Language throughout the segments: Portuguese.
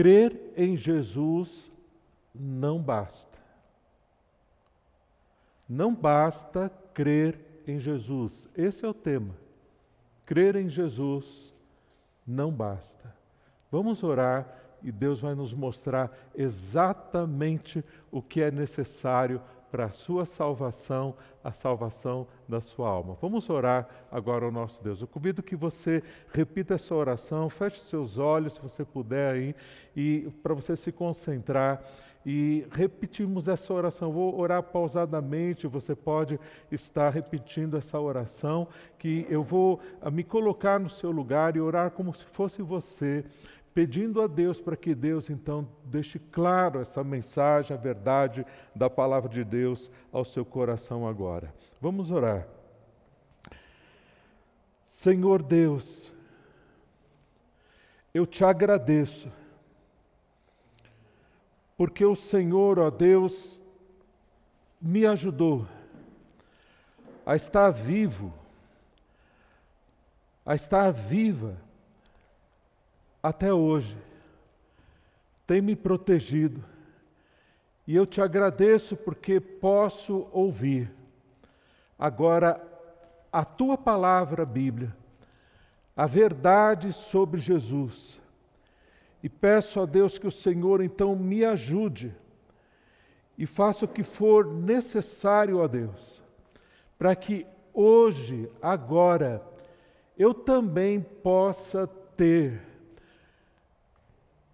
crer em Jesus não basta. Não basta crer em Jesus. Esse é o tema. Crer em Jesus não basta. Vamos orar e Deus vai nos mostrar exatamente o que é necessário para a sua salvação, a salvação da sua alma. Vamos orar agora ao nosso Deus. Eu convido que você repita essa oração, feche seus olhos, se você puder aí, e para você se concentrar e repetimos essa oração. Vou orar pausadamente, você pode estar repetindo essa oração, que eu vou ah, me colocar no seu lugar e orar como se fosse você, pedindo a Deus para que Deus então deixe claro essa mensagem, a verdade da palavra de Deus ao seu coração agora. Vamos orar. Senhor Deus, eu te agradeço porque o Senhor, ó Deus, me ajudou a estar vivo, a estar viva até hoje. Tem me protegido e eu te agradeço porque posso ouvir agora a tua palavra, Bíblia, a verdade sobre Jesus e peço a Deus que o Senhor então me ajude e faça o que for necessário a Deus, para que hoje, agora, eu também possa ter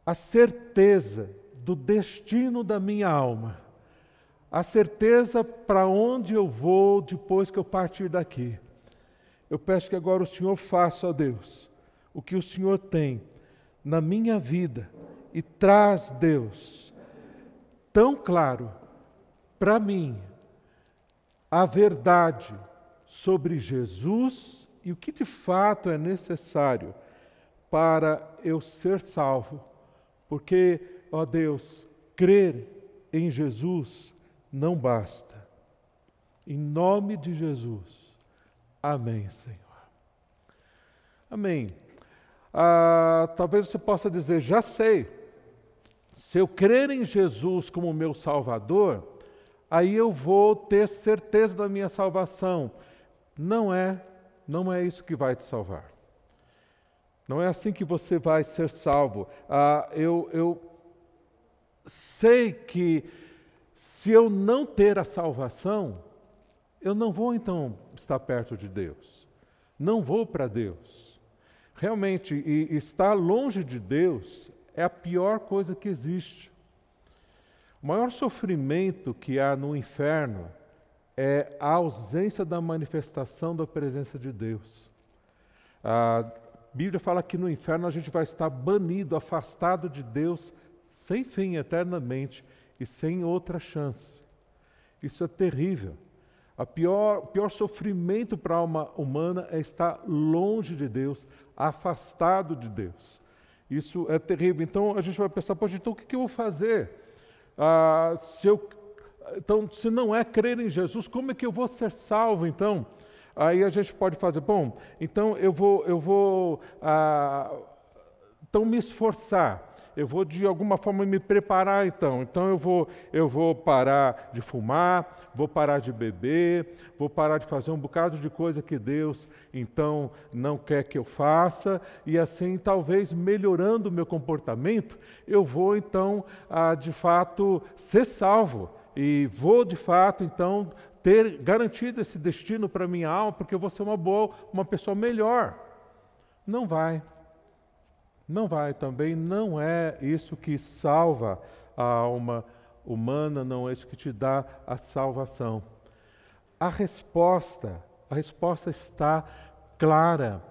a certeza do destino da minha alma, a certeza para onde eu vou depois que eu partir daqui. Eu peço que agora o Senhor faça, ó Deus, o que o Senhor tem na minha vida e traz, Deus, tão claro para mim a verdade sobre Jesus e o que de fato é necessário para eu ser salvo. Porque, ó Deus, crer em Jesus não basta. Em nome de Jesus. Amém, Senhor. Amém ah, talvez você possa dizer: já sei, se eu crer em Jesus como meu Salvador, aí eu vou ter certeza da minha salvação. Não é, não é isso que vai te salvar. Não é assim que você vai ser salvo. Ah, eu, eu sei que se eu não ter a salvação, eu não vou então estar perto de Deus. Não vou para Deus. Realmente, e estar longe de Deus é a pior coisa que existe. O maior sofrimento que há no inferno é a ausência da manifestação da presença de Deus. A Bíblia fala que no inferno a gente vai estar banido, afastado de Deus, sem fim, eternamente e sem outra chance. Isso é terrível. O pior, pior sofrimento para a alma humana é estar longe de Deus, afastado de Deus. Isso é terrível. Então a gente vai pensar, poxa, então o que, eu vou fazer? Ah, se eu, então, se não é crer em Jesus, como é que eu vou ser salvo então? Aí a gente pode fazer, bom, então eu vou, eu vou ah, então me esforçar. Eu vou de alguma forma me preparar então. Então eu vou, eu vou parar de fumar, vou parar de beber, vou parar de fazer um bocado de coisa que Deus então não quer que eu faça, e assim talvez melhorando o meu comportamento, eu vou então ah, de fato ser salvo. E vou de fato então ter garantido esse destino para minha alma, porque eu vou ser uma boa, uma pessoa melhor. Não vai. Não vai também, não é isso que salva a alma humana, não é isso que te dá a salvação. A resposta, a resposta está clara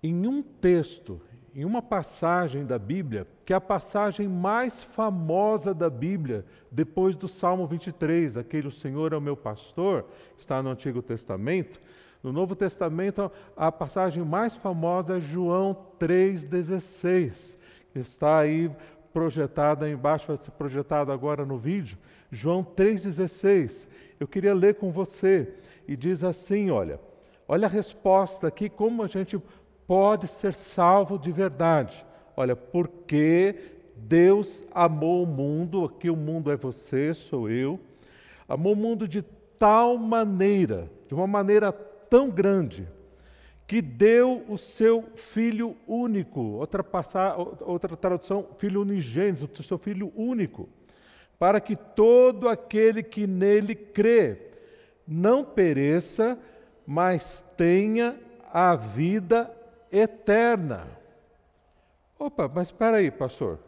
em um texto, em uma passagem da Bíblia, que é a passagem mais famosa da Bíblia, depois do Salmo 23, aquele o Senhor é o meu pastor, está no Antigo Testamento. No Novo Testamento, a passagem mais famosa é João 3,16, que está aí projetada embaixo, vai ser projetado agora no vídeo. João 3,16. Eu queria ler com você. E diz assim: olha, olha a resposta aqui, como a gente pode ser salvo de verdade. Olha, porque Deus amou o mundo, aqui o mundo é você, sou eu, amou o mundo de tal maneira, de uma maneira tão grande, que deu o seu filho único, outra, passar, outra tradução, filho unigênito, seu filho único, para que todo aquele que nele crê não pereça, mas tenha a vida eterna. Opa, mas espera aí, pastor.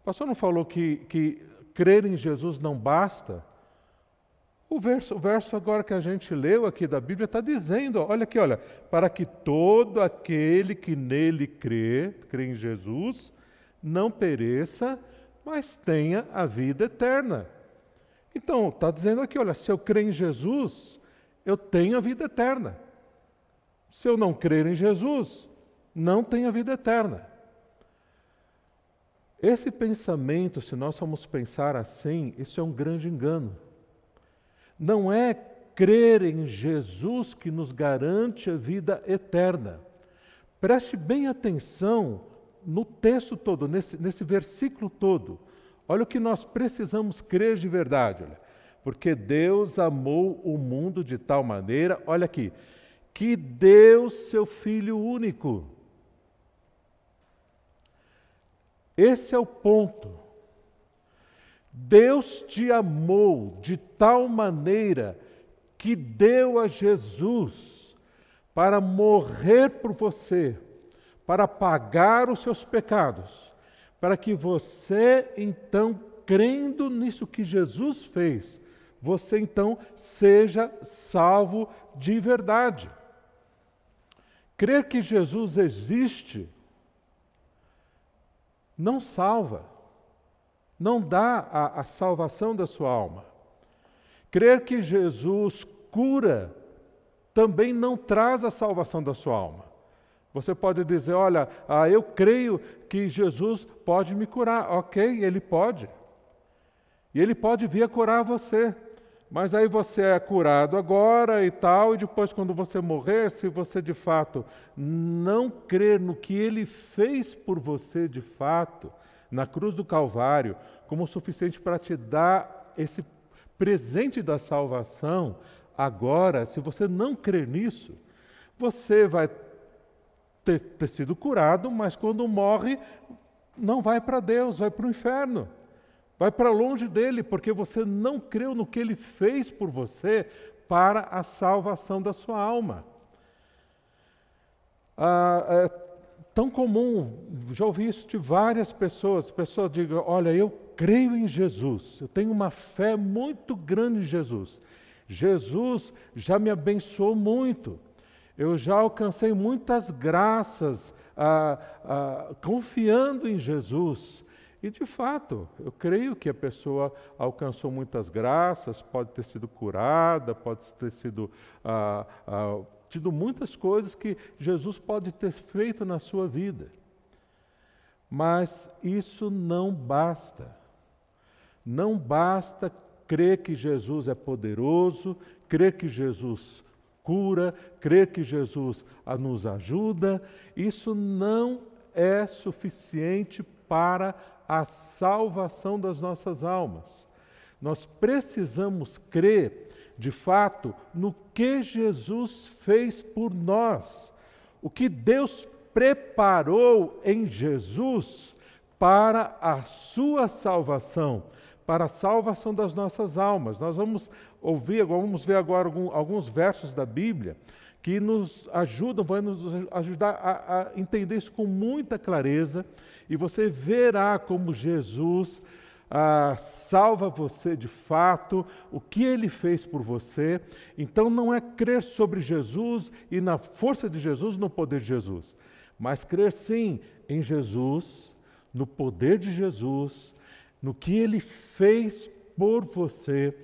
O pastor não falou que, que crer em Jesus não basta? O verso, o verso agora que a gente leu aqui da Bíblia está dizendo, olha aqui, olha, para que todo aquele que nele crê, crê em Jesus, não pereça, mas tenha a vida eterna. Então, está dizendo aqui, olha, se eu crer em Jesus, eu tenho a vida eterna. Se eu não crer em Jesus, não tenho a vida eterna. Esse pensamento, se nós formos pensar assim, isso é um grande engano. Não é crer em Jesus que nos garante a vida eterna. Preste bem atenção no texto todo, nesse, nesse versículo todo. Olha o que nós precisamos crer de verdade. Olha. Porque Deus amou o mundo de tal maneira, olha aqui, que deu seu Filho único. Esse é o ponto. Deus te amou de tal maneira que deu a Jesus para morrer por você, para pagar os seus pecados, para que você então, crendo nisso que Jesus fez, você então seja salvo de verdade. Crer que Jesus existe não salva não dá a, a salvação da sua alma. Crer que Jesus cura também não traz a salvação da sua alma. Você pode dizer: Olha, ah, eu creio que Jesus pode me curar. Ok, ele pode. E ele pode vir a curar você. Mas aí você é curado agora e tal, e depois, quando você morrer, se você de fato não crer no que ele fez por você de fato, na cruz do Calvário como o suficiente para te dar esse presente da salvação, agora, se você não crer nisso, você vai ter, ter sido curado, mas quando morre, não vai para Deus, vai para o inferno. Vai para longe dele, porque você não creu no que ele fez por você para a salvação da sua alma. Ah, é, tão comum, já ouvi isso de várias pessoas. Pessoas digam: Olha, eu creio em Jesus, eu tenho uma fé muito grande em Jesus. Jesus já me abençoou muito, eu já alcancei muitas graças ah, ah, confiando em Jesus. E de fato, eu creio que a pessoa alcançou muitas graças, pode ter sido curada, pode ter sido ah, ah tido muitas coisas que Jesus pode ter feito na sua vida. Mas isso não basta. Não basta crer que Jesus é poderoso, crer que Jesus cura, crer que Jesus nos ajuda. Isso não é suficiente para a salvação das nossas almas. Nós precisamos crer de fato, no que Jesus fez por nós, o que Deus preparou em Jesus para a sua salvação, para a salvação das nossas almas. Nós vamos ouvir, vamos ver agora alguns versos da Bíblia que nos ajudam, vão nos ajudar a, a entender isso com muita clareza, e você verá como Jesus ah, salva você de fato, o que ele fez por você. Então não é crer sobre Jesus e na força de Jesus, no poder de Jesus, mas crer sim em Jesus, no poder de Jesus, no que ele fez por você,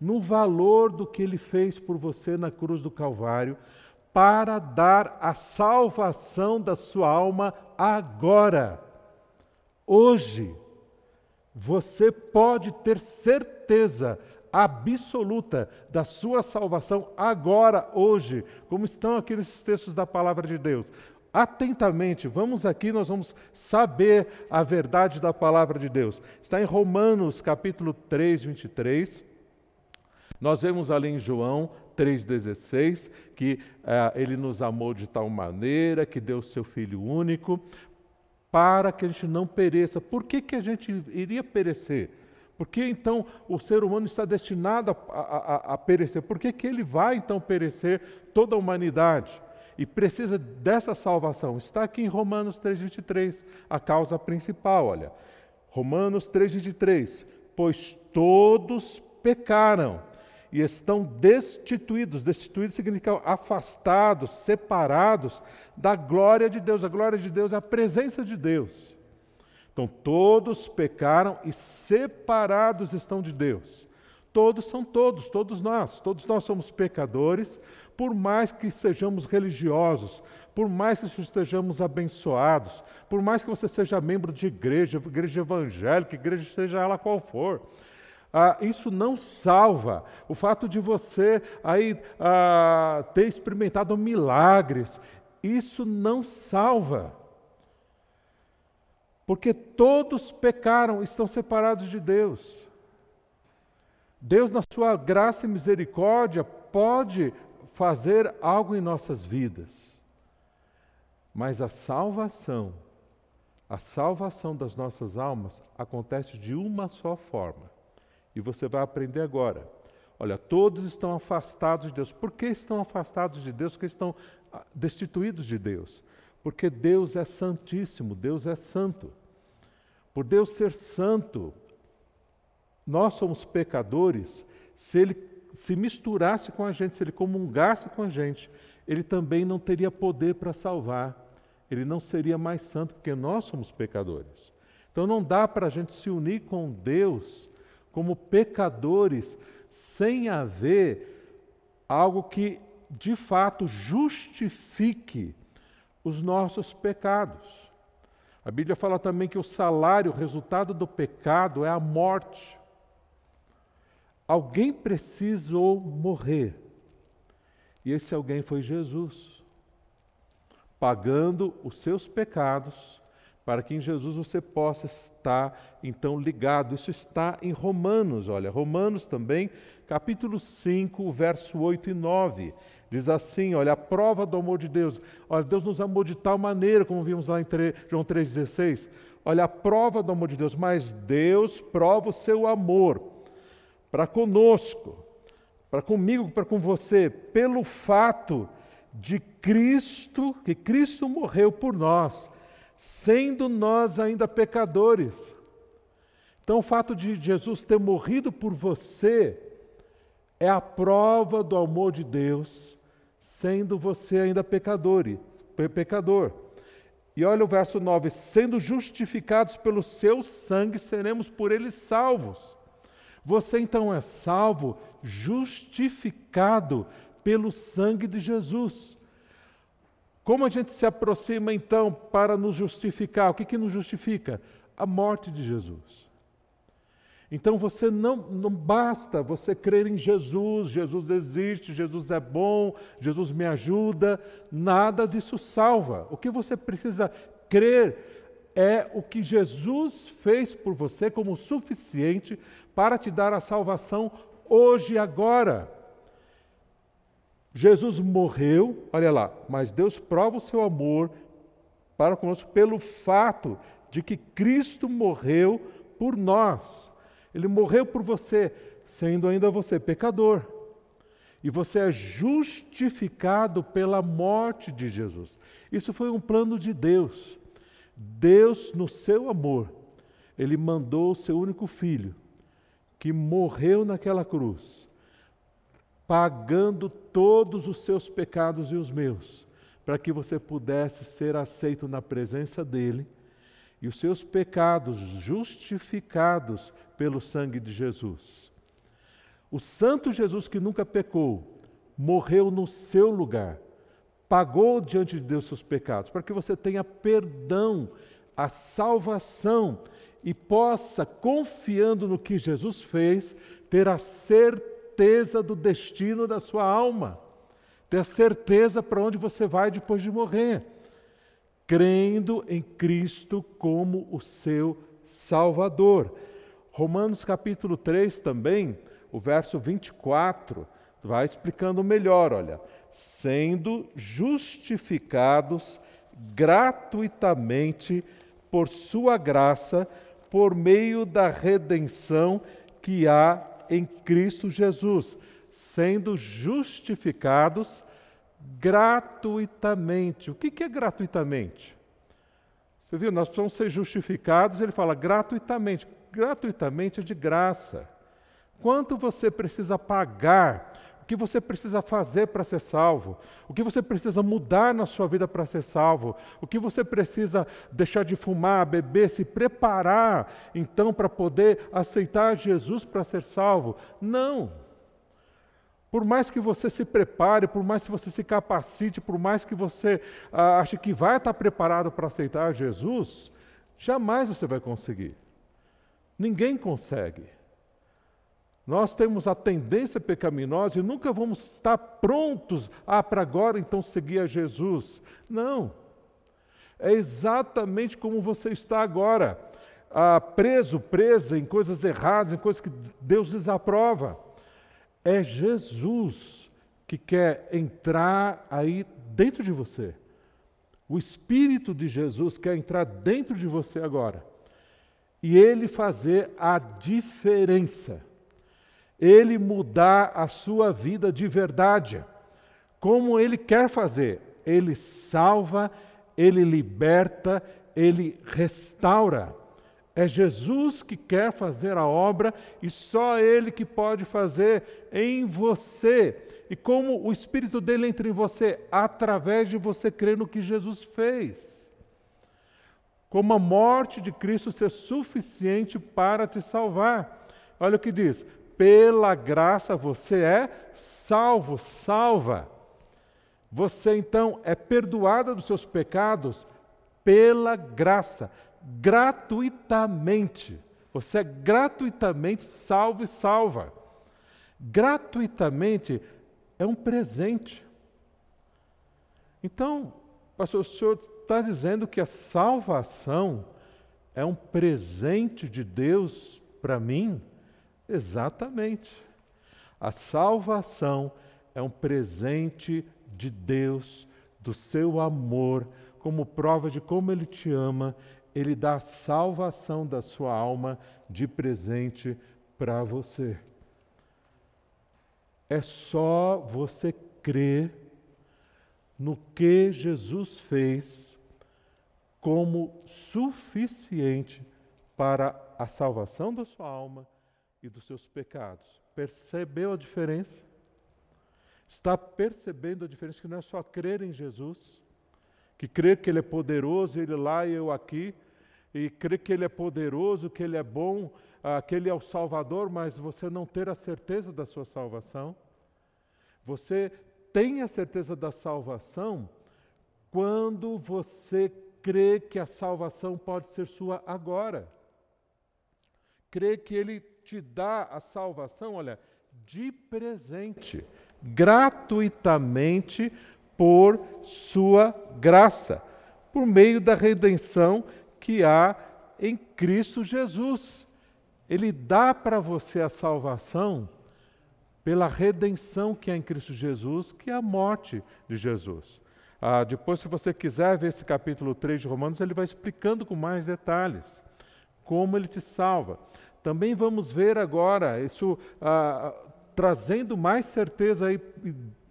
no valor do que ele fez por você na cruz do Calvário, para dar a salvação da sua alma agora, hoje você pode ter certeza absoluta da sua salvação agora, hoje, como estão aqui nesses textos da palavra de Deus. atentamente. Vamos aqui, nós vamos saber a verdade da palavra de Deus. Está em Romanos capítulo 3, 23. Nós vemos ali em João 3,16 que eh, ele nos amou de tal maneira que deu seu Filho único para que a gente não pereça. Por que, que a gente iria perecer? Porque então o ser humano está destinado a, a, a perecer? Por que, que ele vai então perecer toda a humanidade? E precisa dessa salvação. Está aqui em Romanos 3,23, a causa principal, olha. Romanos 3,23. Pois todos pecaram e estão destituídos. Destituídos significa afastados, separados da glória de Deus. A glória de Deus é a presença de Deus. Então, todos pecaram e separados estão de Deus. Todos são todos, todos nós. Todos nós somos pecadores, por mais que sejamos religiosos, por mais que estejamos abençoados, por mais que você seja membro de igreja, igreja evangélica, igreja seja ela qual for. Ah, isso não salva. O fato de você aí ah, ter experimentado milagres, isso não salva. Porque todos pecaram, estão separados de Deus. Deus, na sua graça e misericórdia, pode fazer algo em nossas vidas. Mas a salvação, a salvação das nossas almas acontece de uma só forma. E você vai aprender agora. Olha, todos estão afastados de Deus. Por que estão afastados de Deus? Porque estão ah, destituídos de Deus. Porque Deus é santíssimo, Deus é santo. Por Deus ser santo, nós somos pecadores. Se Ele se misturasse com a gente, se Ele comungasse com a gente, Ele também não teria poder para salvar. Ele não seria mais santo, porque nós somos pecadores. Então não dá para a gente se unir com Deus como pecadores, sem haver algo que de fato justifique os nossos pecados. A Bíblia fala também que o salário, o resultado do pecado é a morte. Alguém precisou morrer. E esse alguém foi Jesus, pagando os seus pecados para que em Jesus você possa estar então ligado. Isso está em Romanos, olha, Romanos também, capítulo 5, verso 8 e 9. Diz assim: olha, a prova do amor de Deus. Olha, Deus nos amou de tal maneira, como vimos lá em João 3,16. Olha, a prova do amor de Deus, mas Deus prova o seu amor para conosco, para comigo, para com você, pelo fato de Cristo, que Cristo morreu por nós sendo nós ainda pecadores. Então, o fato de Jesus ter morrido por você é a prova do amor de Deus, sendo você ainda pecador. pecador. E olha o verso 9: sendo justificados pelo seu sangue, seremos por ele salvos. Você então é salvo, justificado pelo sangue de Jesus. Como a gente se aproxima então para nos justificar? O que, que nos justifica? A morte de Jesus. Então você não, não basta você crer em Jesus, Jesus existe, Jesus é bom, Jesus me ajuda, nada disso salva. O que você precisa crer é o que Jesus fez por você como suficiente para te dar a salvação hoje e agora. Jesus morreu, olha lá, mas Deus prova o seu amor para conosco pelo fato de que Cristo morreu por nós. Ele morreu por você, sendo ainda você pecador. E você é justificado pela morte de Jesus. Isso foi um plano de Deus. Deus, no seu amor, ele mandou o seu único filho, que morreu naquela cruz pagando todos os seus pecados e os meus, para que você pudesse ser aceito na presença dele e os seus pecados justificados pelo sangue de Jesus. O Santo Jesus que nunca pecou, morreu no seu lugar, pagou diante de Deus seus pecados, para que você tenha perdão, a salvação e possa, confiando no que Jesus fez, ter a certeza certeza do destino da sua alma, ter certeza para onde você vai depois de morrer. crendo em Cristo como o seu Salvador. Romanos capítulo 3 também, o verso 24, vai explicando melhor, olha, sendo justificados gratuitamente por sua graça, por meio da redenção que há em Cristo Jesus, sendo justificados gratuitamente. O que é gratuitamente? Você viu, nós precisamos ser justificados, ele fala gratuitamente. Gratuitamente é de graça. Quanto você precisa pagar? Que você precisa fazer para ser salvo? O que você precisa mudar na sua vida para ser salvo? O que você precisa deixar de fumar, beber, se preparar então para poder aceitar Jesus para ser salvo? Não. Por mais que você se prepare, por mais que você se capacite, por mais que você ah, ache que vai estar preparado para aceitar Jesus, jamais você vai conseguir. Ninguém consegue. Nós temos a tendência pecaminosa e nunca vamos estar prontos ah, para agora então seguir a Jesus. Não. É exatamente como você está agora, ah, preso, presa em coisas erradas, em coisas que Deus desaprova. É Jesus que quer entrar aí dentro de você. O Espírito de Jesus quer entrar dentro de você agora. E ele fazer a diferença. Ele mudar a sua vida de verdade. Como ele quer fazer. Ele salva, ele liberta, ele restaura. É Jesus que quer fazer a obra e só Ele que pode fazer em você. E como o Espírito dele entra em você? Através de você crer no que Jesus fez. Como a morte de Cristo ser suficiente para te salvar. Olha o que diz: pela graça você é salvo, salva. Você então é perdoada dos seus pecados pela graça gratuitamente. Você é gratuitamente salvo e salva. Gratuitamente é um presente. Então, pastor, o senhor está dizendo que a salvação é um presente de Deus para mim? Exatamente. A salvação é um presente de Deus, do seu amor, como prova de como Ele te ama ele dá a salvação da sua alma de presente para você. É só você crer no que Jesus fez como suficiente para a salvação da sua alma e dos seus pecados. Percebeu a diferença? Está percebendo a diferença que não é só crer em Jesus, que crer que Ele é poderoso, Ele lá e eu aqui, e crer que Ele é poderoso, que Ele é bom, ah, que Ele é o Salvador, mas você não ter a certeza da sua salvação. Você tem a certeza da salvação quando você crê que a salvação pode ser sua agora. Crê que Ele te dá a salvação, olha, de presente, gratuitamente, por Sua graça, por meio da redenção que há em Cristo Jesus. Ele dá para você a salvação pela redenção que há em Cristo Jesus, que é a morte de Jesus. Ah, depois, se você quiser ver esse capítulo 3 de Romanos, ele vai explicando com mais detalhes como ele te salva. Também vamos ver agora isso ah, trazendo mais certeza aí,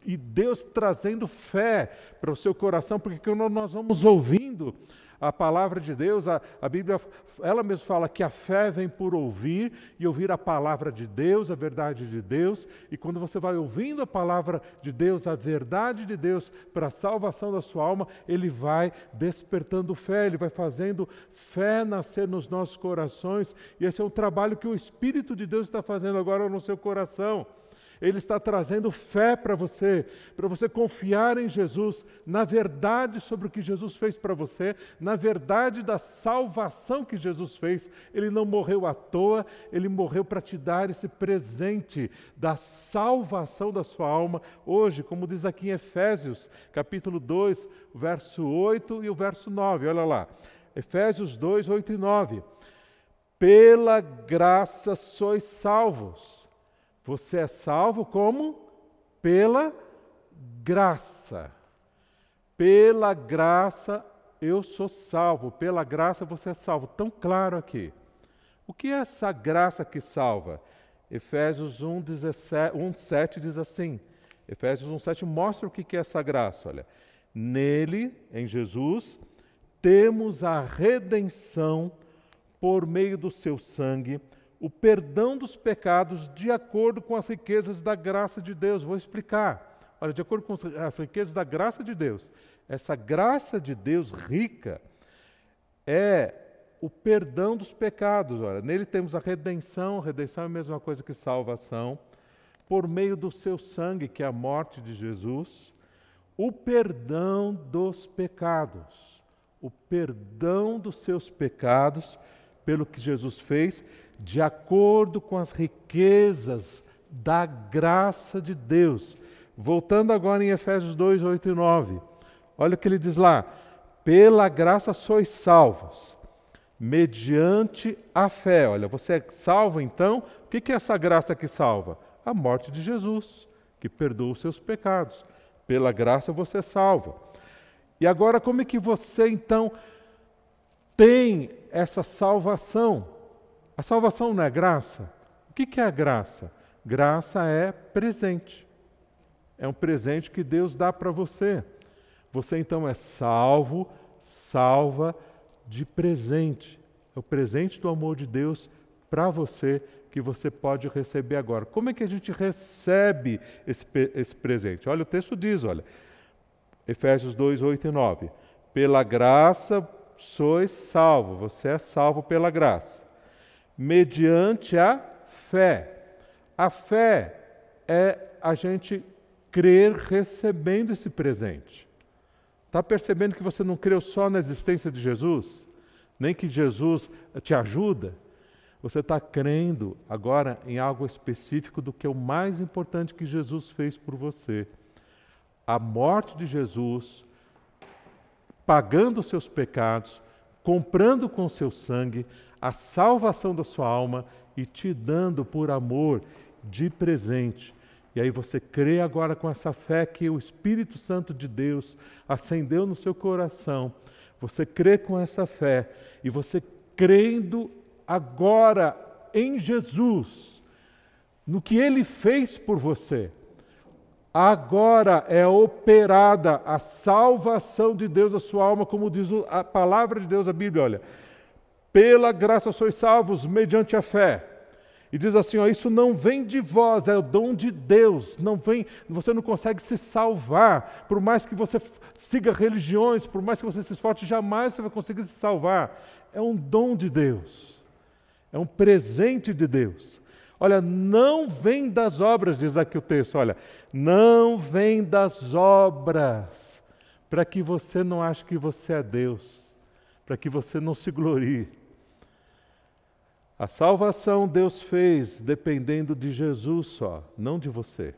e Deus trazendo fé para o seu coração, porque nós vamos ouvindo a palavra de Deus, a, a Bíblia, ela mesma fala que a fé vem por ouvir e ouvir a palavra de Deus, a verdade de Deus. E quando você vai ouvindo a palavra de Deus, a verdade de Deus para a salvação da sua alma, ele vai despertando fé, ele vai fazendo fé nascer nos nossos corações. E esse é um trabalho que o Espírito de Deus está fazendo agora no seu coração. Ele está trazendo fé para você, para você confiar em Jesus, na verdade sobre o que Jesus fez para você, na verdade da salvação que Jesus fez. Ele não morreu à toa, ele morreu para te dar esse presente da salvação da sua alma hoje, como diz aqui em Efésios, capítulo 2, verso 8 e o verso 9. Olha lá. Efésios 2, 8 e 9. Pela graça sois salvos você é salvo como? Pela graça. Pela graça eu sou salvo. Pela graça você é salvo. Tão claro aqui. O que é essa graça que salva? Efésios 1, 17, 1 7 diz assim. Efésios 1, 7 mostra o que é essa graça. Olha, nele, em Jesus, temos a redenção por meio do seu sangue o perdão dos pecados de acordo com as riquezas da graça de Deus. Vou explicar. Olha, de acordo com as riquezas da graça de Deus. Essa graça de Deus rica é o perdão dos pecados. Olha, nele temos a redenção. Redenção é a mesma coisa que salvação. Por meio do seu sangue, que é a morte de Jesus, o perdão dos pecados. O perdão dos seus pecados pelo que Jesus fez de acordo com as riquezas da graça de Deus. Voltando agora em Efésios 2, 8 e 9. Olha o que ele diz lá: pela graça sois salvos, mediante a fé. Olha, você é salvo então? O que é essa graça que salva? A morte de Jesus, que perdoa os seus pecados. Pela graça você é salvo. E agora, como é que você então tem essa salvação? A salvação não é graça? O que é a graça? Graça é presente. É um presente que Deus dá para você. Você então é salvo, salva de presente. É o presente do amor de Deus para você que você pode receber agora. Como é que a gente recebe esse, esse presente? Olha, o texto diz, olha, Efésios 2, 8 e 9. Pela graça sois salvo, você é salvo pela graça mediante a fé. A fé é a gente crer recebendo esse presente. Está percebendo que você não creu só na existência de Jesus? Nem que Jesus te ajuda? Você está crendo agora em algo específico do que é o mais importante que Jesus fez por você. A morte de Jesus, pagando os seus pecados, comprando com seu sangue, a salvação da sua alma e te dando por amor de presente. E aí você crê agora com essa fé que o Espírito Santo de Deus acendeu no seu coração. Você crê com essa fé e você crendo agora em Jesus, no que ele fez por você. Agora é operada a salvação de Deus a sua alma, como diz a palavra de Deus, a Bíblia, olha. Pela graça sois salvos mediante a fé. E diz assim: ó, isso não vem de vós, é o dom de Deus. Não vem, você não consegue se salvar. Por mais que você siga religiões, por mais que você se esforce, jamais você vai conseguir se salvar. É um dom de Deus. É um presente de Deus. Olha, não vem das obras, diz aqui o texto, olha, não vem das obras, para que você não ache que você é Deus, para que você não se glorie. A salvação Deus fez dependendo de Jesus só, não de você.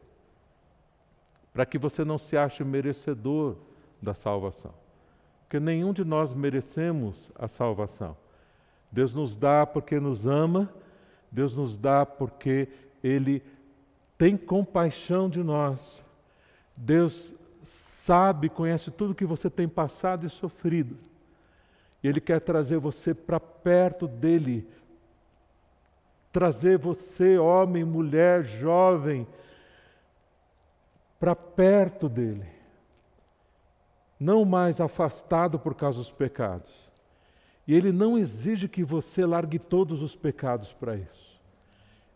Para que você não se ache merecedor da salvação. Porque nenhum de nós merecemos a salvação. Deus nos dá porque nos ama, Deus nos dá porque Ele tem compaixão de nós. Deus sabe, conhece tudo que você tem passado e sofrido. E Ele quer trazer você para perto dele trazer você, homem, mulher, jovem, para perto dele. Não mais afastado por causa dos pecados. E ele não exige que você largue todos os pecados para isso.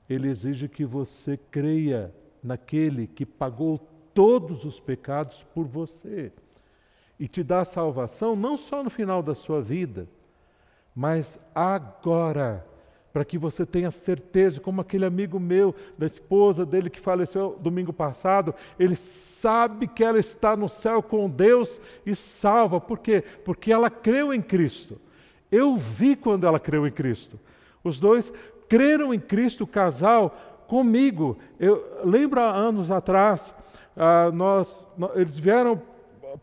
Ele exige que você creia naquele que pagou todos os pecados por você e te dá salvação não só no final da sua vida, mas agora para que você tenha certeza, como aquele amigo meu, da esposa dele que faleceu domingo passado, ele sabe que ela está no céu com Deus e salva. Por quê? Porque ela creu em Cristo. Eu vi quando ela creu em Cristo. Os dois creram em Cristo, o casal, comigo. Eu lembro há anos atrás, ah, nós, eles vieram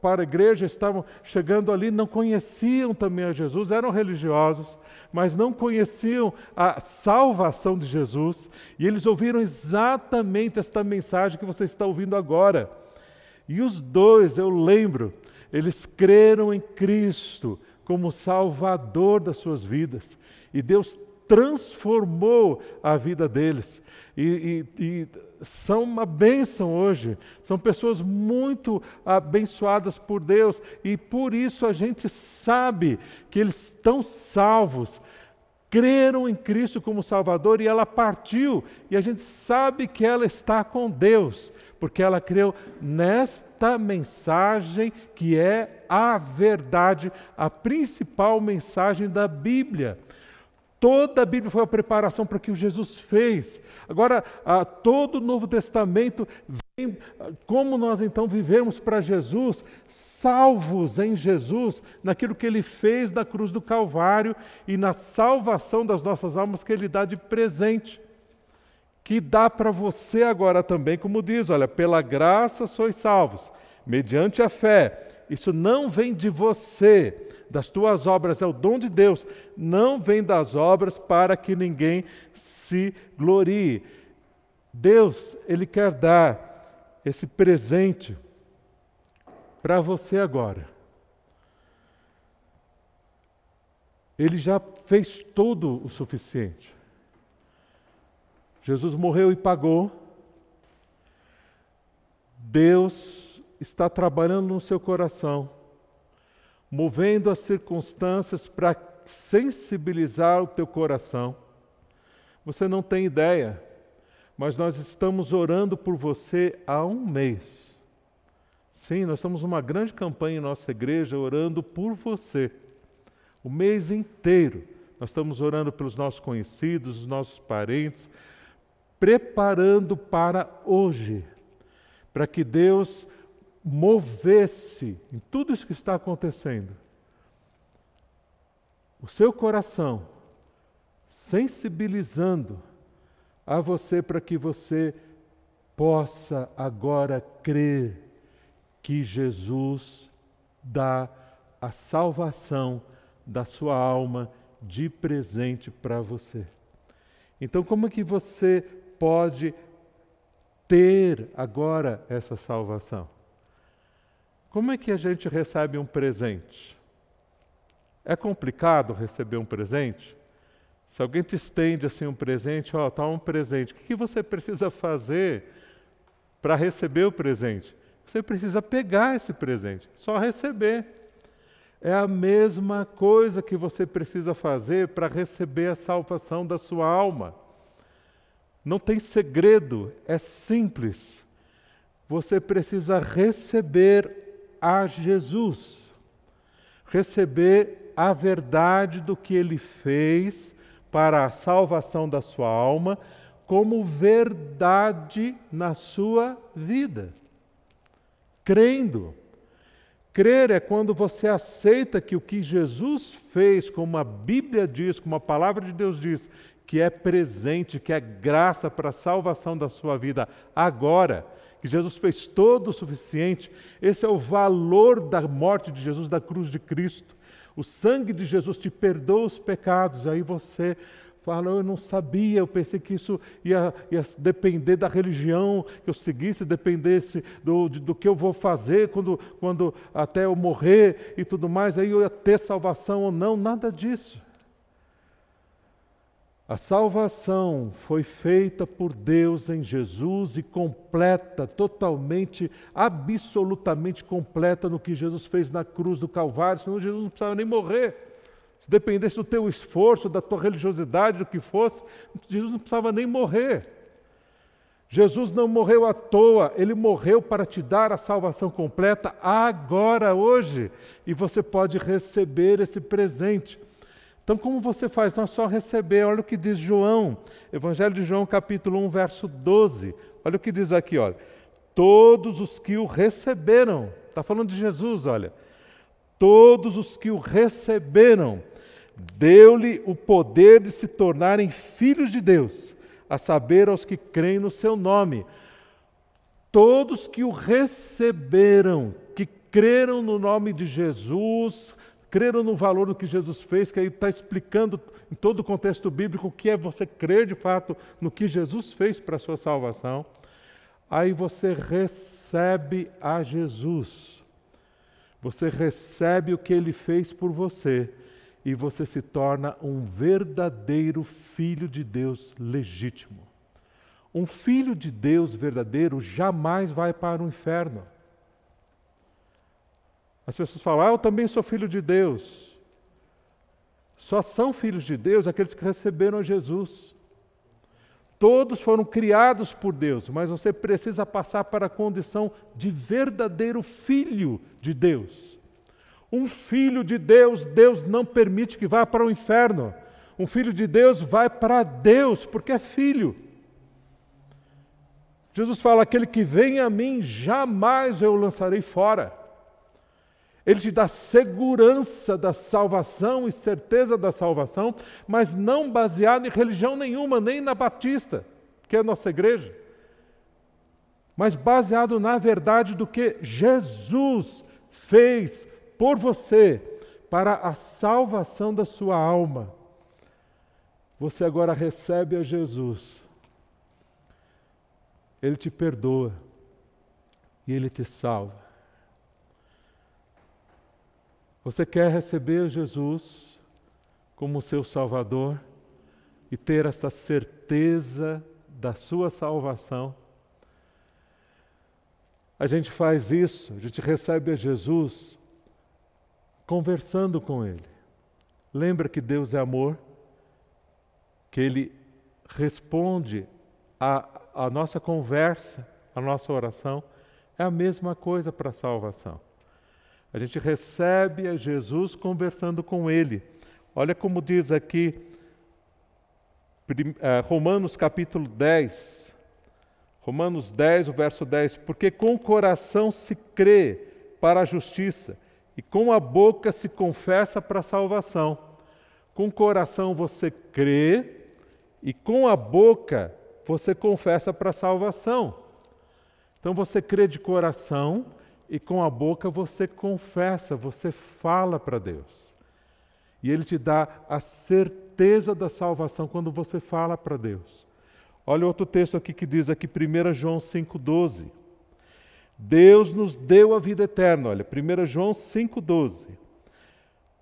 para a igreja, estavam chegando ali, não conheciam também a Jesus, eram religiosos, mas não conheciam a salvação de Jesus, e eles ouviram exatamente esta mensagem que você está ouvindo agora. E os dois, eu lembro, eles creram em Cristo como Salvador das suas vidas, e Deus transformou a vida deles. E, e, e, são uma bênção hoje, são pessoas muito abençoadas por Deus, e por isso a gente sabe que eles estão salvos, creram em Cristo como Salvador e ela partiu, e a gente sabe que ela está com Deus, porque ela creu nesta mensagem que é a verdade, a principal mensagem da Bíblia. Toda a Bíblia foi a preparação para o que Jesus fez. Agora, a, todo o Novo Testamento vem como nós então vivemos para Jesus, salvos em Jesus, naquilo que ele fez na cruz do Calvário e na salvação das nossas almas que ele dá de presente. Que dá para você agora também, como diz: olha, pela graça sois salvos, mediante a fé. Isso não vem de você das tuas obras é o dom de Deus, não vem das obras para que ninguém se glorie. Deus, Ele quer dar esse presente para você agora. Ele já fez tudo o suficiente. Jesus morreu e pagou. Deus está trabalhando no seu coração movendo as circunstâncias para sensibilizar o teu coração. Você não tem ideia, mas nós estamos orando por você há um mês. Sim, nós estamos numa grande campanha em nossa igreja orando por você. O mês inteiro nós estamos orando pelos nossos conhecidos, os nossos parentes, preparando para hoje, para que Deus movesse em tudo isso que está acontecendo, o seu coração, sensibilizando a você para que você possa agora crer que Jesus dá a salvação da sua alma de presente para você. Então, como é que você pode ter agora essa salvação? Como é que a gente recebe um presente? É complicado receber um presente? Se alguém te estende assim um presente, ó, tá um presente. O que você precisa fazer para receber o presente? Você precisa pegar esse presente, só receber. É a mesma coisa que você precisa fazer para receber a salvação da sua alma. Não tem segredo, é simples. Você precisa receber a Jesus, receber a verdade do que ele fez para a salvação da sua alma, como verdade na sua vida. Crendo. Crer é quando você aceita que o que Jesus fez, como a Bíblia diz, como a palavra de Deus diz, que é presente, que é graça para a salvação da sua vida agora, que Jesus fez todo o suficiente. Esse é o valor da morte de Jesus, da cruz de Cristo. O sangue de Jesus te perdoa os pecados. Aí você fala, eu não sabia, eu pensei que isso ia, ia depender da religião que eu seguisse, dependesse do, de, do que eu vou fazer quando, quando até eu morrer e tudo mais, aí eu ia ter salvação ou não, nada disso. A salvação foi feita por Deus em Jesus e completa, totalmente, absolutamente completa no que Jesus fez na cruz do Calvário, senão Jesus não precisava nem morrer. Se dependesse do teu esforço, da tua religiosidade, do que fosse, Jesus não precisava nem morrer. Jesus não morreu à toa, ele morreu para te dar a salvação completa agora, hoje, e você pode receber esse presente. Então, como você faz? Não é só receber. Olha o que diz João, Evangelho de João, capítulo 1, verso 12. Olha o que diz aqui, olha. Todos os que o receberam, está falando de Jesus, olha. Todos os que o receberam, deu-lhe o poder de se tornarem filhos de Deus, a saber, aos que creem no seu nome. Todos que o receberam, que creram no nome de Jesus, creram no valor do que Jesus fez, que aí está explicando em todo o contexto bíblico o que é você crer de fato no que Jesus fez para a sua salvação. Aí você recebe a Jesus. Você recebe o que ele fez por você e você se torna um verdadeiro filho de Deus legítimo. Um filho de Deus verdadeiro jamais vai para o inferno. As pessoas falam, ah, eu também sou filho de Deus. Só são filhos de Deus aqueles que receberam Jesus. Todos foram criados por Deus, mas você precisa passar para a condição de verdadeiro filho de Deus. Um filho de Deus, Deus não permite que vá para o inferno. Um filho de Deus vai para Deus, porque é filho. Jesus fala: aquele que vem a mim, jamais eu o lançarei fora. Ele te dá segurança da salvação e certeza da salvação, mas não baseado em religião nenhuma, nem na Batista, que é a nossa igreja, mas baseado na verdade do que Jesus fez por você para a salvação da sua alma. Você agora recebe a Jesus. Ele te perdoa e ele te salva. Você quer receber Jesus como seu Salvador e ter esta certeza da sua salvação? A gente faz isso, a gente recebe a Jesus conversando com Ele. Lembra que Deus é amor, que Ele responde à, nossa conversa, à nossa oração. É a mesma coisa para a salvação. A gente recebe a Jesus conversando com Ele. Olha como diz aqui eh, Romanos capítulo 10. Romanos 10, o verso 10. Porque com o coração se crê para a justiça e com a boca se confessa para a salvação. Com o coração você crê e com a boca você confessa para a salvação. Então você crê de coração e com a boca você confessa, você fala para Deus. E Ele te dá a certeza da salvação quando você fala para Deus. Olha outro texto aqui que diz aqui, 1 João 5,12. Deus nos deu a vida eterna, olha, 1 João 5,12.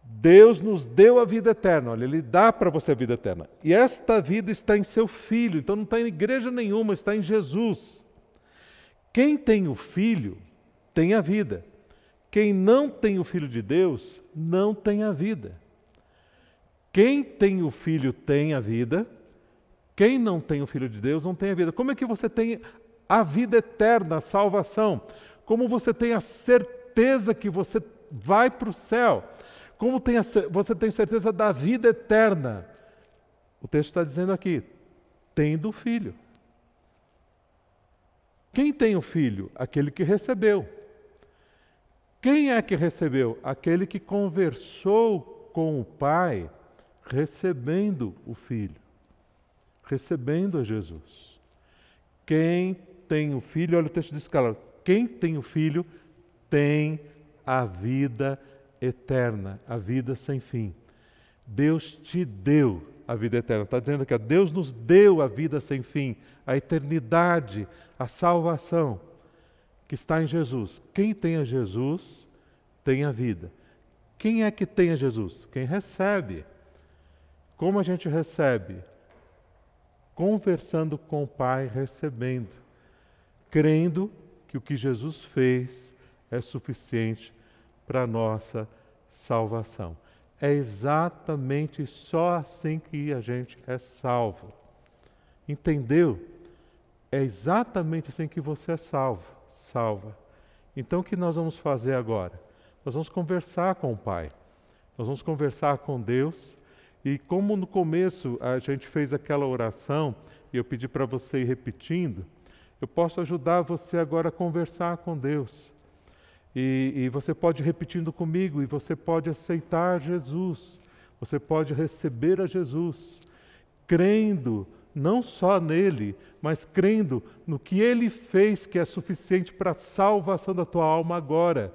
Deus nos deu a vida eterna, olha, Ele dá para você a vida eterna. E esta vida está em seu Filho, então não está em igreja nenhuma, está em Jesus. Quem tem o Filho tem a vida. Quem não tem o Filho de Deus, não tem a vida. Quem tem o Filho tem a vida, quem não tem o Filho de Deus não tem a vida. Como é que você tem a vida eterna, a salvação? Como você tem a certeza que você vai para o céu? Como tem a, você tem certeza da vida eterna? O texto está dizendo aqui: tendo o Filho. Quem tem o Filho? Aquele que recebeu. Quem é que recebeu? Aquele que conversou com o Pai, recebendo o Filho, recebendo a Jesus. Quem tem o Filho, olha o texto diz claro, quem tem o Filho tem a vida eterna, a vida sem fim. Deus te deu a vida eterna. Está dizendo que Deus nos deu a vida sem fim, a eternidade, a salvação que está em Jesus. Quem tem a Jesus tem a vida. Quem é que tem a Jesus? Quem recebe. Como a gente recebe? Conversando com o Pai, recebendo, crendo que o que Jesus fez é suficiente para a nossa salvação. É exatamente só assim que a gente é salvo. Entendeu? É exatamente assim que você é salvo salva. Então o que nós vamos fazer agora? Nós vamos conversar com o Pai. Nós vamos conversar com Deus E como no começo a gente fez aquela oração e eu pedi para você ir repetindo, eu posso ajudar você agora a conversar com Deus. E, e, você pode ir repetindo comigo, e você pode aceitar Jesus, você pode receber a Jesus, crendo não só nele, mas crendo no que ele fez, que é suficiente para a salvação da tua alma agora.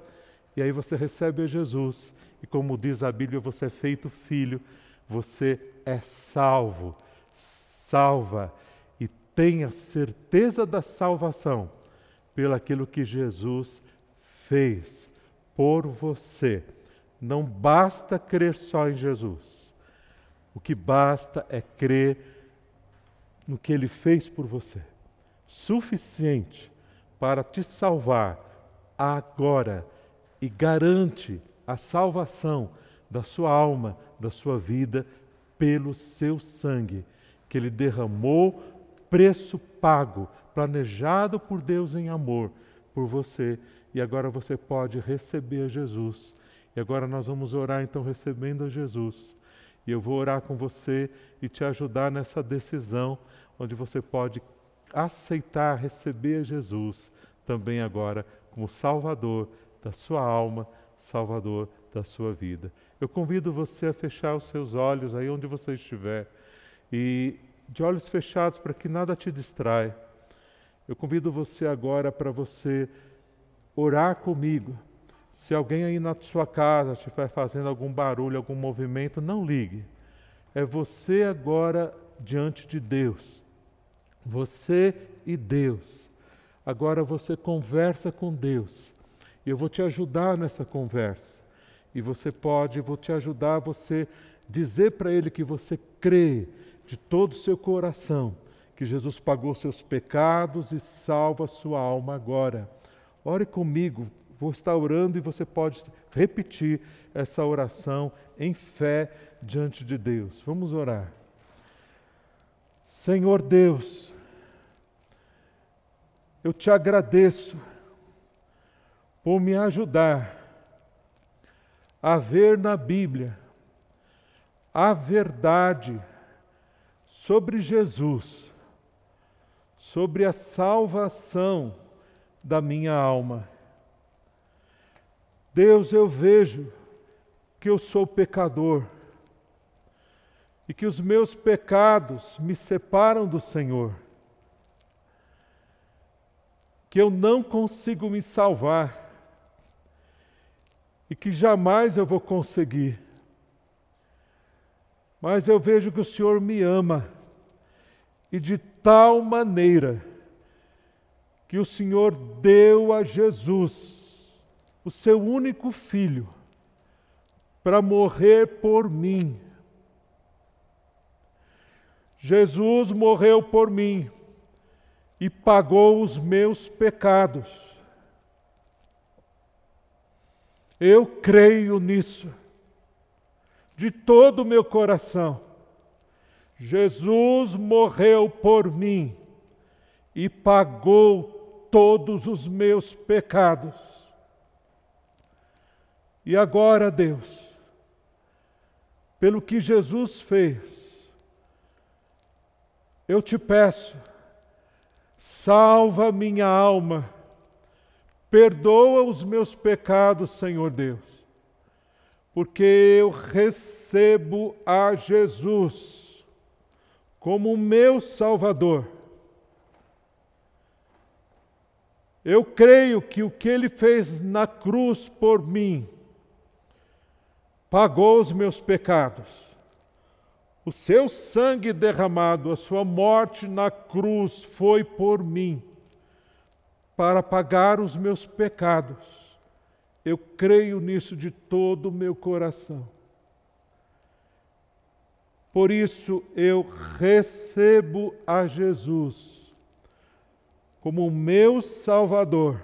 E aí você recebe a Jesus, e como diz a Bíblia, você é feito filho, você é salvo, salva e tenha certeza da salvação pelo aquilo que Jesus fez por você. Não basta crer só em Jesus. O que basta é crer no que ele fez por você. Suficiente para te salvar agora e garante a salvação da sua alma, da sua vida, pelo seu sangue, que ele derramou, preço pago, planejado por Deus em amor por você. E agora você pode receber Jesus. E agora nós vamos orar então recebendo a Jesus. E eu vou orar com você e te ajudar nessa decisão, onde você pode aceitar, receber Jesus também agora como Salvador da sua alma, Salvador da sua vida. Eu convido você a fechar os seus olhos aí onde você estiver e de olhos fechados para que nada te distraia. Eu convido você agora para você orar comigo. Se alguém aí na sua casa estiver fazendo algum barulho, algum movimento, não ligue. É você agora diante de Deus. Você e Deus. Agora você conversa com Deus. E eu vou te ajudar nessa conversa. E você pode, vou te ajudar você dizer para ele que você crê de todo o seu coração que Jesus pagou seus pecados e salva sua alma agora. Ore comigo, vou estar orando e você pode repetir essa oração em fé diante de Deus. Vamos orar. Senhor Deus, eu te agradeço por me ajudar a ver na Bíblia a verdade sobre Jesus, sobre a salvação da minha alma. Deus, eu vejo que eu sou pecador e que os meus pecados me separam do Senhor, que eu não consigo me salvar e que jamais eu vou conseguir. Mas eu vejo que o Senhor me ama e de tal maneira que o Senhor deu a Jesus, o seu único filho, para morrer por mim. Jesus morreu por mim e pagou os meus pecados. Eu creio nisso, de todo o meu coração. Jesus morreu por mim e pagou todos os meus pecados. E agora, Deus, pelo que Jesus fez, eu te peço, salva minha alma Perdoa os meus pecados, Senhor Deus, porque eu recebo a Jesus como meu Salvador. Eu creio que o que Ele fez na cruz por mim pagou os meus pecados. O seu sangue derramado, a sua morte na cruz foi por mim para pagar os meus pecados. Eu creio nisso de todo o meu coração. Por isso eu recebo a Jesus como meu Salvador.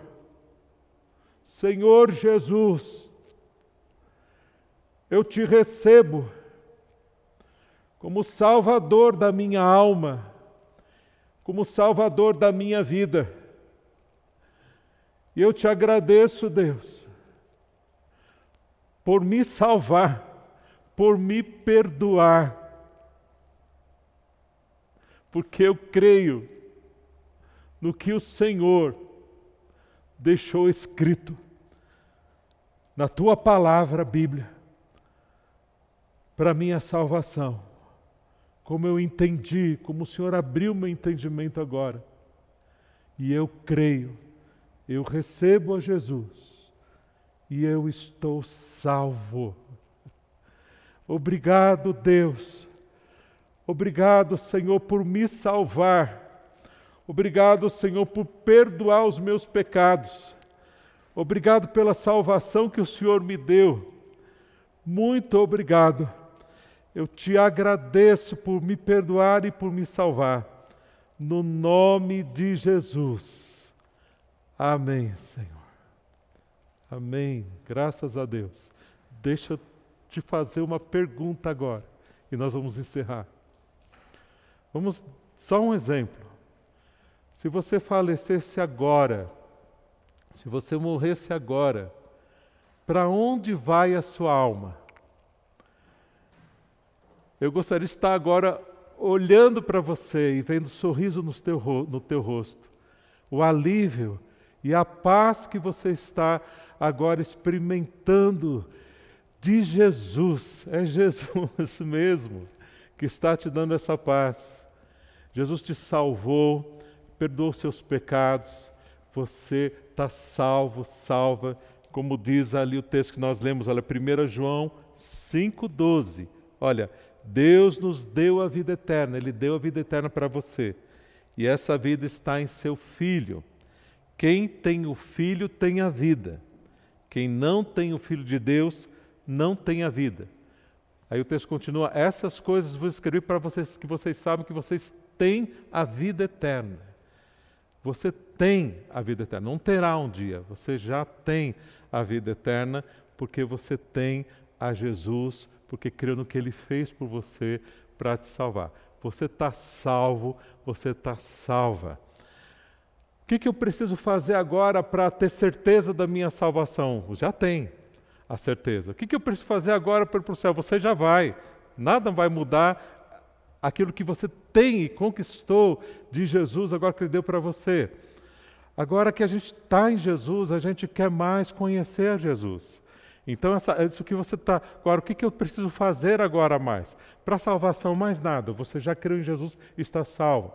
Senhor Jesus, eu te recebo como Salvador da minha alma, como Salvador da minha vida. E eu te agradeço, Deus, por me salvar, por me perdoar. Porque eu creio no que o Senhor deixou escrito na tua palavra, Bíblia, para minha salvação. Como eu entendi, como o Senhor abriu meu entendimento agora. E eu creio, eu recebo a Jesus e eu estou salvo. Obrigado, Deus. Obrigado, Senhor, por me salvar. Obrigado, Senhor, por perdoar os meus pecados. Obrigado pela salvação que o Senhor me deu. Muito obrigado. Eu te agradeço por me perdoar e por me salvar. No nome de Jesus. Amém, Senhor. Amém. Graças a Deus. Deixa eu te fazer uma pergunta agora e nós vamos encerrar. Vamos só um exemplo. Se você falecesse agora, se você morresse agora, para onde vai a sua alma? Eu gostaria de estar agora olhando para você e vendo sorriso no teu, no teu rosto, o alívio e a paz que você está agora experimentando de Jesus. É Jesus mesmo que está te dando essa paz. Jesus te salvou, perdoou seus pecados, você está salvo, salva, como diz ali o texto que nós lemos, olha, 1 João 5,12. Olha, Deus nos deu a vida eterna, Ele deu a vida eterna para você. E essa vida está em seu Filho. Quem tem o Filho tem a vida. Quem não tem o Filho de Deus não tem a vida. Aí o texto continua: Essas coisas vou escrever para vocês, que vocês sabem que vocês têm a vida eterna. Você tem a vida eterna. Não terá um dia, você já tem a vida eterna, porque você tem a Jesus, porque creu no que ele fez por você para te salvar. Você está salvo, você está salva que, que eu preciso fazer agora para ter certeza da minha salvação? Já tem a certeza. O que, que eu preciso fazer agora para ir para o céu? Você já vai. Nada vai mudar aquilo que você tem e conquistou de Jesus, agora que Ele deu para você. Agora que a gente está em Jesus, a gente quer mais conhecer Jesus. Então, essa, isso que você está. Agora, o que, que eu preciso fazer agora mais? Para salvação, mais nada. Você já creu em Jesus e está salvo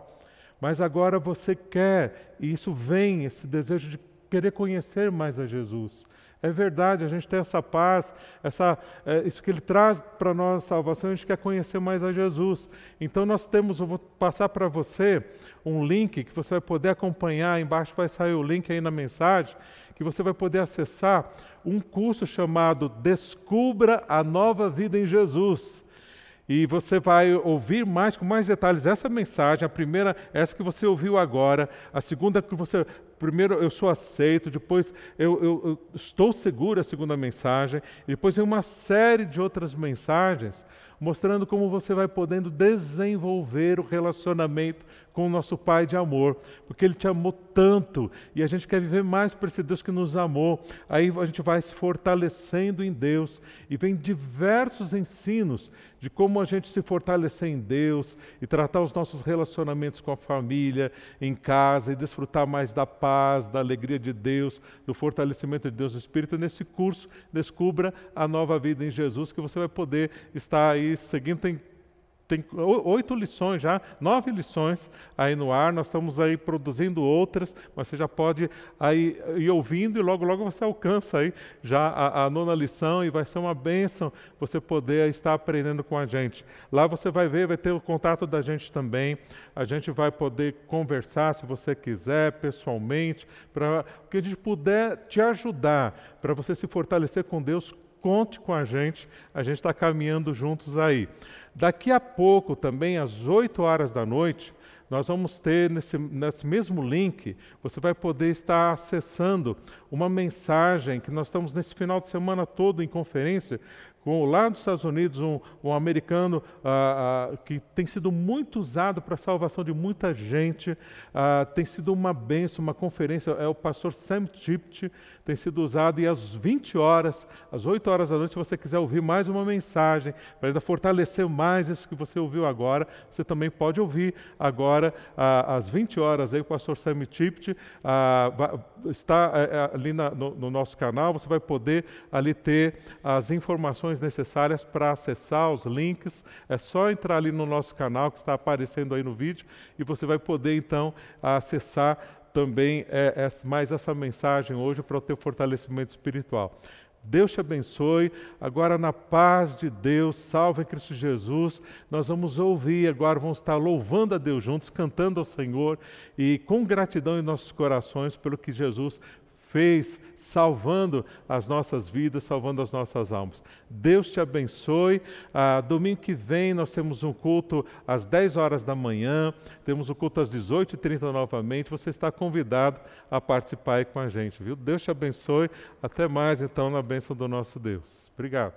mas agora você quer, e isso vem, esse desejo de querer conhecer mais a Jesus. É verdade, a gente tem essa paz, essa, é, isso que Ele traz para nós, salvação, a gente quer conhecer mais a Jesus. Então nós temos, eu vou passar para você um link que você vai poder acompanhar, embaixo vai sair o link aí na mensagem, que você vai poder acessar um curso chamado Descubra a Nova Vida em Jesus. E você vai ouvir mais com mais detalhes essa mensagem, a primeira, essa que você ouviu agora, a segunda que você primeiro eu sou aceito, depois eu, eu, eu, estou seguro a segunda mensagem, e depois vem uma série de outras mensagens mostrando como você vai podendo desenvolver o relacionamento com o nosso Pai de amor, porque Ele te amou tanto e a gente quer viver mais para esse Deus que nos amou. Aí a gente vai se fortalecendo em Deus e vem diversos ensinos de como a gente se fortalecer em Deus e tratar os nossos relacionamentos com a família, em casa e desfrutar mais da paz, da alegria de Deus, do fortalecimento de Deus do Espírito. Nesse curso, descubra a nova vida em Jesus, que você vai poder estar aí seguindo. Tem tem oito lições já, nove lições aí no ar. Nós estamos aí produzindo outras, mas você já pode aí ir ouvindo e logo logo você alcança aí já a, a nona lição e vai ser uma bênção você poder estar aprendendo com a gente. Lá você vai ver, vai ter o contato da gente também. A gente vai poder conversar, se você quiser, pessoalmente, para que a gente puder te ajudar para você se fortalecer com Deus. Conte com a gente, a gente está caminhando juntos aí. Daqui a pouco, também às 8 horas da noite, nós vamos ter nesse, nesse mesmo link, você vai poder estar acessando uma mensagem que nós estamos nesse final de semana todo em conferência lá nos Estados Unidos, um, um americano ah, ah, que tem sido muito usado para a salvação de muita gente, ah, tem sido uma benção, uma conferência, é o pastor Sam Tipt, tem sido usado, e às 20 horas, às 8 horas da noite, se você quiser ouvir mais uma mensagem, para ainda fortalecer mais isso que você ouviu agora, você também pode ouvir agora, às 20 horas, aí o pastor Sam Tipt está é, é, ali na, no, no nosso canal, você vai poder ali ter as informações informações necessárias para acessar os links. É só entrar ali no nosso canal que está aparecendo aí no vídeo e você vai poder então acessar também é, é, mais essa mensagem hoje para o teu fortalecimento espiritual. Deus te abençoe. Agora, na paz de Deus, salve Cristo Jesus. Nós vamos ouvir, agora vamos estar louvando a Deus juntos, cantando ao Senhor e com gratidão em nossos corações pelo que Jesus fez, salvando as nossas vidas, salvando as nossas almas. Deus te abençoe. Ah, domingo que vem nós temos um culto às 10 horas da manhã, temos o um culto às 18h30 novamente. Você está convidado a participar aí com a gente, viu? Deus te abençoe. Até mais, então, na bênção do nosso Deus. Obrigado.